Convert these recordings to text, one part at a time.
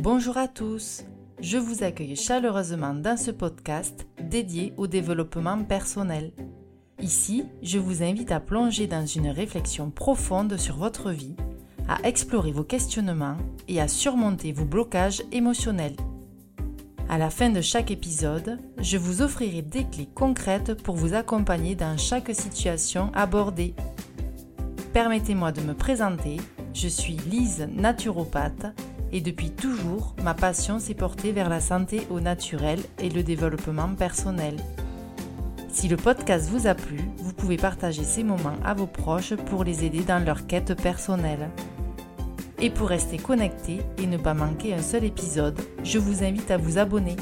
Bonjour à tous, je vous accueille chaleureusement dans ce podcast dédié au développement personnel. Ici, je vous invite à plonger dans une réflexion profonde sur votre vie, à explorer vos questionnements et à surmonter vos blocages émotionnels. À la fin de chaque épisode, je vous offrirai des clés concrètes pour vous accompagner dans chaque situation abordée. Permettez-moi de me présenter, je suis Lise naturopathe et depuis toujours, ma passion s'est portée vers la santé au naturel et le développement personnel. Si le podcast vous a plu, vous pouvez partager ces moments à vos proches pour les aider dans leur quête personnelle. Et pour rester connecté et ne pas manquer un seul épisode, je vous invite à vous abonner.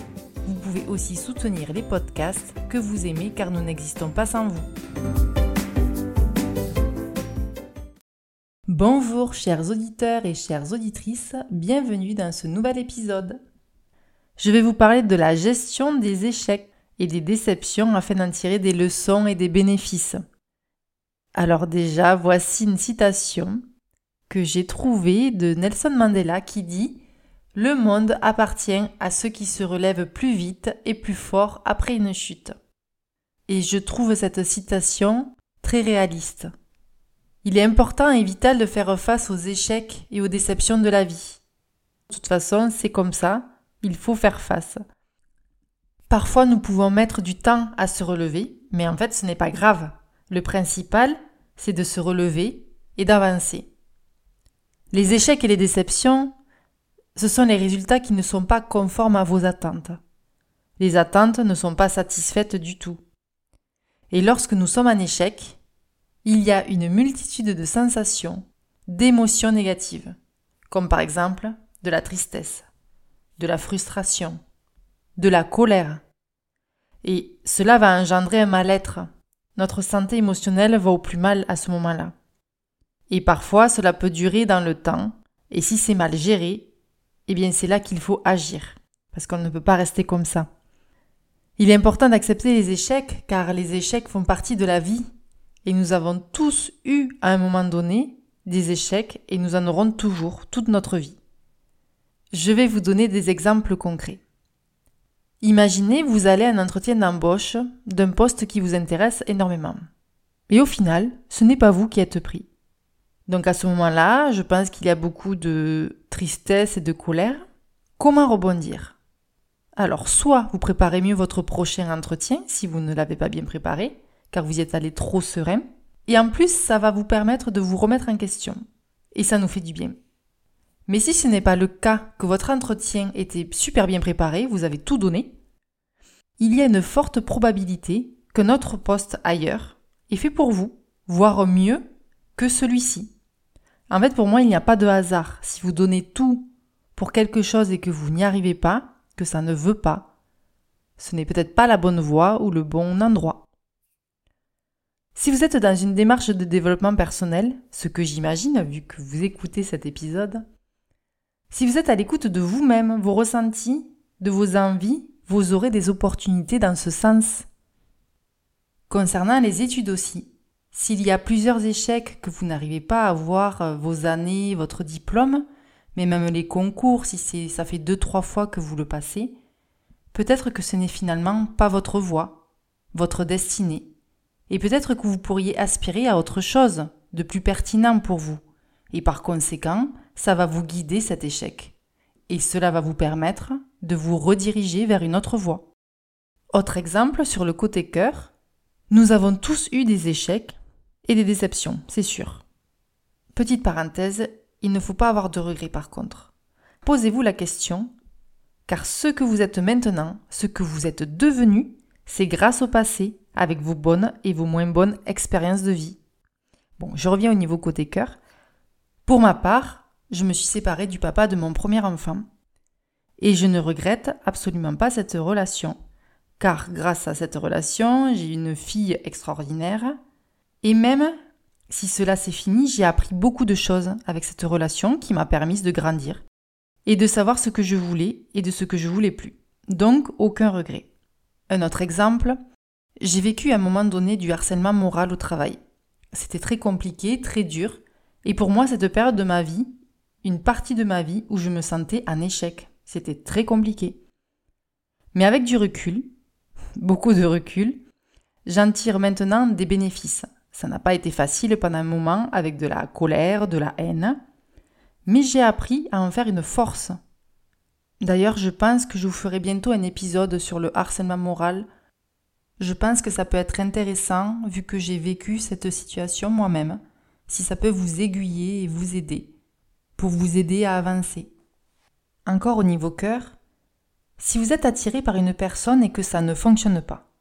Vous pouvez aussi soutenir les podcasts que vous aimez car nous n'existons pas sans vous. Bonjour chers auditeurs et chères auditrices, bienvenue dans ce nouvel épisode. Je vais vous parler de la gestion des échecs et des déceptions afin d'en tirer des leçons et des bénéfices. Alors déjà, voici une citation que j'ai trouvée de Nelson Mandela qui dit Le monde appartient à ceux qui se relèvent plus vite et plus fort après une chute. Et je trouve cette citation très réaliste. Il est important et vital de faire face aux échecs et aux déceptions de la vie. De toute façon, c'est comme ça, il faut faire face. Parfois, nous pouvons mettre du temps à se relever, mais en fait, ce n'est pas grave. Le principal, c'est de se relever et d'avancer. Les échecs et les déceptions, ce sont les résultats qui ne sont pas conformes à vos attentes. Les attentes ne sont pas satisfaites du tout. Et lorsque nous sommes en échec, il y a une multitude de sensations, d'émotions négatives, comme par exemple de la tristesse, de la frustration, de la colère. Et cela va engendrer un mal-être. Notre santé émotionnelle va au plus mal à ce moment-là. Et parfois cela peut durer dans le temps, et si c'est mal géré, eh bien c'est là qu'il faut agir, parce qu'on ne peut pas rester comme ça. Il est important d'accepter les échecs, car les échecs font partie de la vie et nous avons tous eu à un moment donné des échecs et nous en aurons toujours toute notre vie. Je vais vous donner des exemples concrets. Imaginez, vous allez à un entretien d'embauche d'un poste qui vous intéresse énormément. Et au final, ce n'est pas vous qui êtes pris. Donc à ce moment-là, je pense qu'il y a beaucoup de tristesse et de colère. Comment rebondir? Alors, soit vous préparez mieux votre prochain entretien si vous ne l'avez pas bien préparé, car vous êtes allé trop serein. Et en plus, ça va vous permettre de vous remettre en question. Et ça nous fait du bien. Mais si ce n'est pas le cas, que votre entretien était super bien préparé, vous avez tout donné, il y a une forte probabilité que notre poste ailleurs est fait pour vous, voire mieux que celui-ci. En fait, pour moi, il n'y a pas de hasard. Si vous donnez tout pour quelque chose et que vous n'y arrivez pas, que ça ne veut pas, ce n'est peut-être pas la bonne voie ou le bon endroit. Si vous êtes dans une démarche de développement personnel, ce que j'imagine vu que vous écoutez cet épisode, si vous êtes à l'écoute de vous-même, vos ressentis, de vos envies, vous aurez des opportunités dans ce sens. Concernant les études aussi, s'il y a plusieurs échecs que vous n'arrivez pas à avoir euh, vos années, votre diplôme, mais même les concours, si ça fait deux trois fois que vous le passez, peut-être que ce n'est finalement pas votre voie, votre destinée. Et peut-être que vous pourriez aspirer à autre chose, de plus pertinent pour vous. Et par conséquent, ça va vous guider cet échec. Et cela va vous permettre de vous rediriger vers une autre voie. Autre exemple sur le côté cœur, nous avons tous eu des échecs et des déceptions, c'est sûr. Petite parenthèse, il ne faut pas avoir de regrets par contre. Posez-vous la question, car ce que vous êtes maintenant, ce que vous êtes devenu, c'est grâce au passé avec vos bonnes et vos moins bonnes expériences de vie. Bon, je reviens au niveau côté cœur. Pour ma part, je me suis séparée du papa de mon premier enfant. Et je ne regrette absolument pas cette relation. Car grâce à cette relation, j'ai une fille extraordinaire. Et même si cela s'est fini, j'ai appris beaucoup de choses avec cette relation qui m'a permis de grandir. Et de savoir ce que je voulais et de ce que je voulais plus. Donc, aucun regret. Un autre exemple, j'ai vécu à un moment donné du harcèlement moral au travail. C'était très compliqué, très dur, et pour moi cette période de ma vie, une partie de ma vie où je me sentais en échec. C'était très compliqué. Mais avec du recul, beaucoup de recul, j'en tire maintenant des bénéfices. Ça n'a pas été facile pendant un moment avec de la colère, de la haine, mais j'ai appris à en faire une force. D'ailleurs, je pense que je vous ferai bientôt un épisode sur le harcèlement moral. Je pense que ça peut être intéressant vu que j'ai vécu cette situation moi-même, si ça peut vous aiguiller et vous aider, pour vous aider à avancer. Encore au niveau cœur, si vous êtes attiré par une personne et que ça ne fonctionne pas,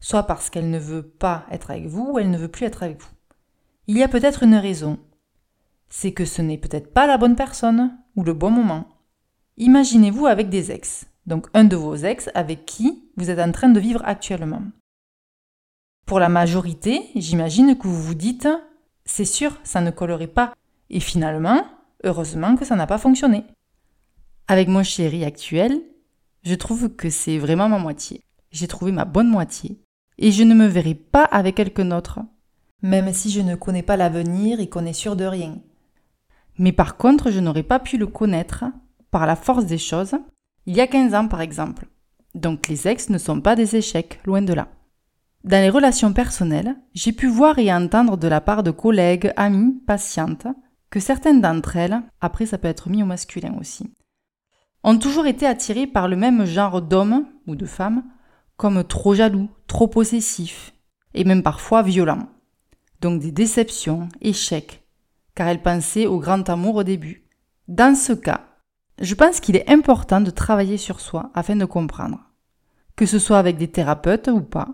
soit parce qu'elle ne veut pas être avec vous ou elle ne veut plus être avec vous, il y a peut-être une raison. C'est que ce n'est peut-être pas la bonne personne ou le bon moment. Imaginez-vous avec des ex, donc un de vos ex avec qui vous êtes en train de vivre actuellement. Pour la majorité, j'imagine que vous vous dites c'est sûr, ça ne collerait pas. Et finalement, heureusement que ça n'a pas fonctionné. Avec mon chéri actuel, je trouve que c'est vraiment ma moitié. J'ai trouvé ma bonne moitié. Et je ne me verrai pas avec quelqu'un d'autre. Même si je ne connais pas l'avenir et qu'on est sûr de rien. Mais par contre, je n'aurais pas pu le connaître, par la force des choses, il y a 15 ans par exemple. Donc les ex ne sont pas des échecs, loin de là. Dans les relations personnelles, j'ai pu voir et entendre de la part de collègues, amis, patientes, que certaines d'entre elles, après ça peut être mis au masculin aussi, ont toujours été attirées par le même genre d'hommes ou de femmes, comme trop jaloux, trop possessifs, et même parfois violents. Donc des déceptions, échecs, car elles pensaient au grand amour au début. Dans ce cas, je pense qu'il est important de travailler sur soi afin de comprendre. Que ce soit avec des thérapeutes ou pas,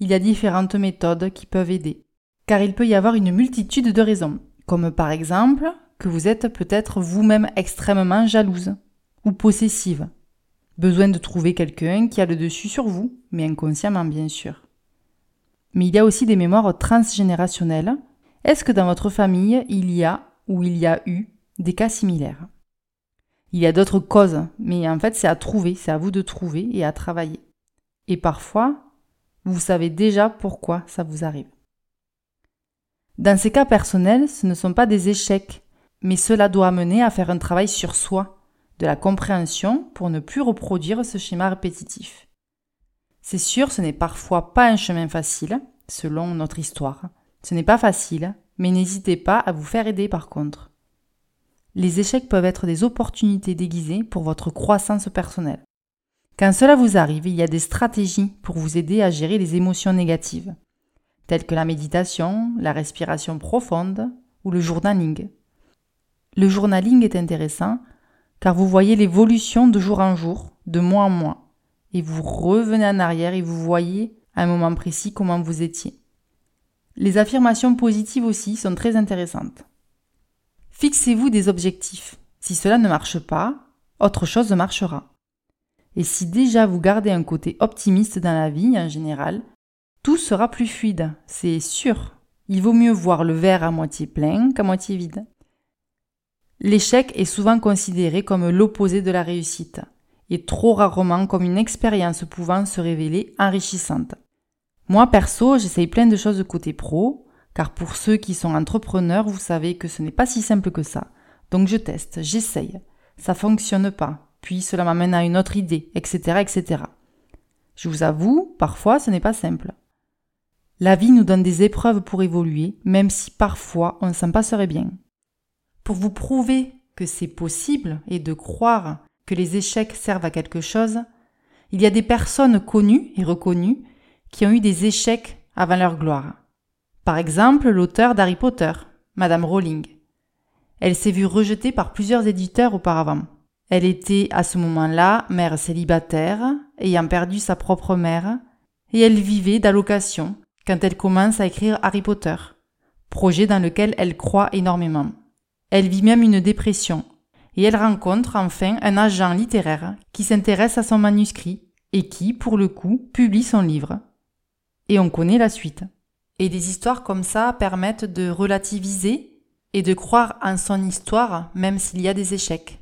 il y a différentes méthodes qui peuvent aider. Car il peut y avoir une multitude de raisons, comme par exemple que vous êtes peut-être vous-même extrêmement jalouse ou possessive. Besoin de trouver quelqu'un qui a le dessus sur vous, mais inconsciemment bien sûr. Mais il y a aussi des mémoires transgénérationnelles. Est-ce que dans votre famille, il y a ou il y a eu des cas similaires? Il y a d'autres causes, mais en fait c'est à trouver, c'est à vous de trouver et à travailler. Et parfois, vous savez déjà pourquoi ça vous arrive. Dans ces cas personnels, ce ne sont pas des échecs, mais cela doit amener à faire un travail sur soi, de la compréhension pour ne plus reproduire ce schéma répétitif. C'est sûr, ce n'est parfois pas un chemin facile, selon notre histoire. Ce n'est pas facile, mais n'hésitez pas à vous faire aider par contre. Les échecs peuvent être des opportunités déguisées pour votre croissance personnelle. Quand cela vous arrive, il y a des stratégies pour vous aider à gérer les émotions négatives, telles que la méditation, la respiration profonde ou le journaling. Le journaling est intéressant car vous voyez l'évolution de jour en jour, de mois en mois, et vous revenez en arrière et vous voyez à un moment précis comment vous étiez. Les affirmations positives aussi sont très intéressantes. Fixez-vous des objectifs. Si cela ne marche pas, autre chose marchera. Et si déjà vous gardez un côté optimiste dans la vie en général, tout sera plus fluide, c'est sûr. Il vaut mieux voir le verre à moitié plein qu'à moitié vide. L'échec est souvent considéré comme l'opposé de la réussite, et trop rarement comme une expérience pouvant se révéler enrichissante. Moi perso, j'essaye plein de choses de côté pro, car pour ceux qui sont entrepreneurs, vous savez que ce n'est pas si simple que ça. Donc je teste, j'essaye. Ça fonctionne pas puis cela m'amène à une autre idée, etc., etc. Je vous avoue, parfois ce n'est pas simple. La vie nous donne des épreuves pour évoluer, même si parfois on s'en passerait bien. Pour vous prouver que c'est possible et de croire que les échecs servent à quelque chose, il y a des personnes connues et reconnues qui ont eu des échecs avant leur gloire. Par exemple, l'auteur d'Harry Potter, Madame Rowling. Elle s'est vue rejetée par plusieurs éditeurs auparavant. Elle était à ce moment-là mère célibataire, ayant perdu sa propre mère, et elle vivait d'allocation quand elle commence à écrire Harry Potter, projet dans lequel elle croit énormément. Elle vit même une dépression, et elle rencontre enfin un agent littéraire qui s'intéresse à son manuscrit et qui, pour le coup, publie son livre. Et on connaît la suite. Et des histoires comme ça permettent de relativiser et de croire en son histoire même s'il y a des échecs.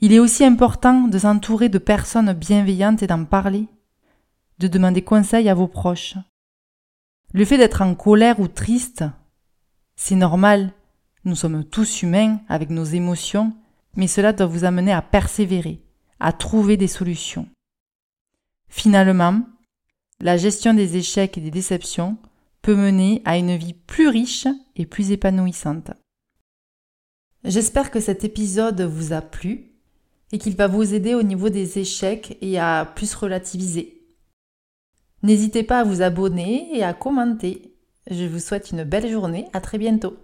Il est aussi important de s'entourer de personnes bienveillantes et d'en parler, de demander conseil à vos proches. Le fait d'être en colère ou triste, c'est normal. Nous sommes tous humains avec nos émotions, mais cela doit vous amener à persévérer, à trouver des solutions. Finalement, la gestion des échecs et des déceptions peut mener à une vie plus riche et plus épanouissante. J'espère que cet épisode vous a plu et qu'il va vous aider au niveau des échecs et à plus relativiser. N'hésitez pas à vous abonner et à commenter. Je vous souhaite une belle journée, à très bientôt.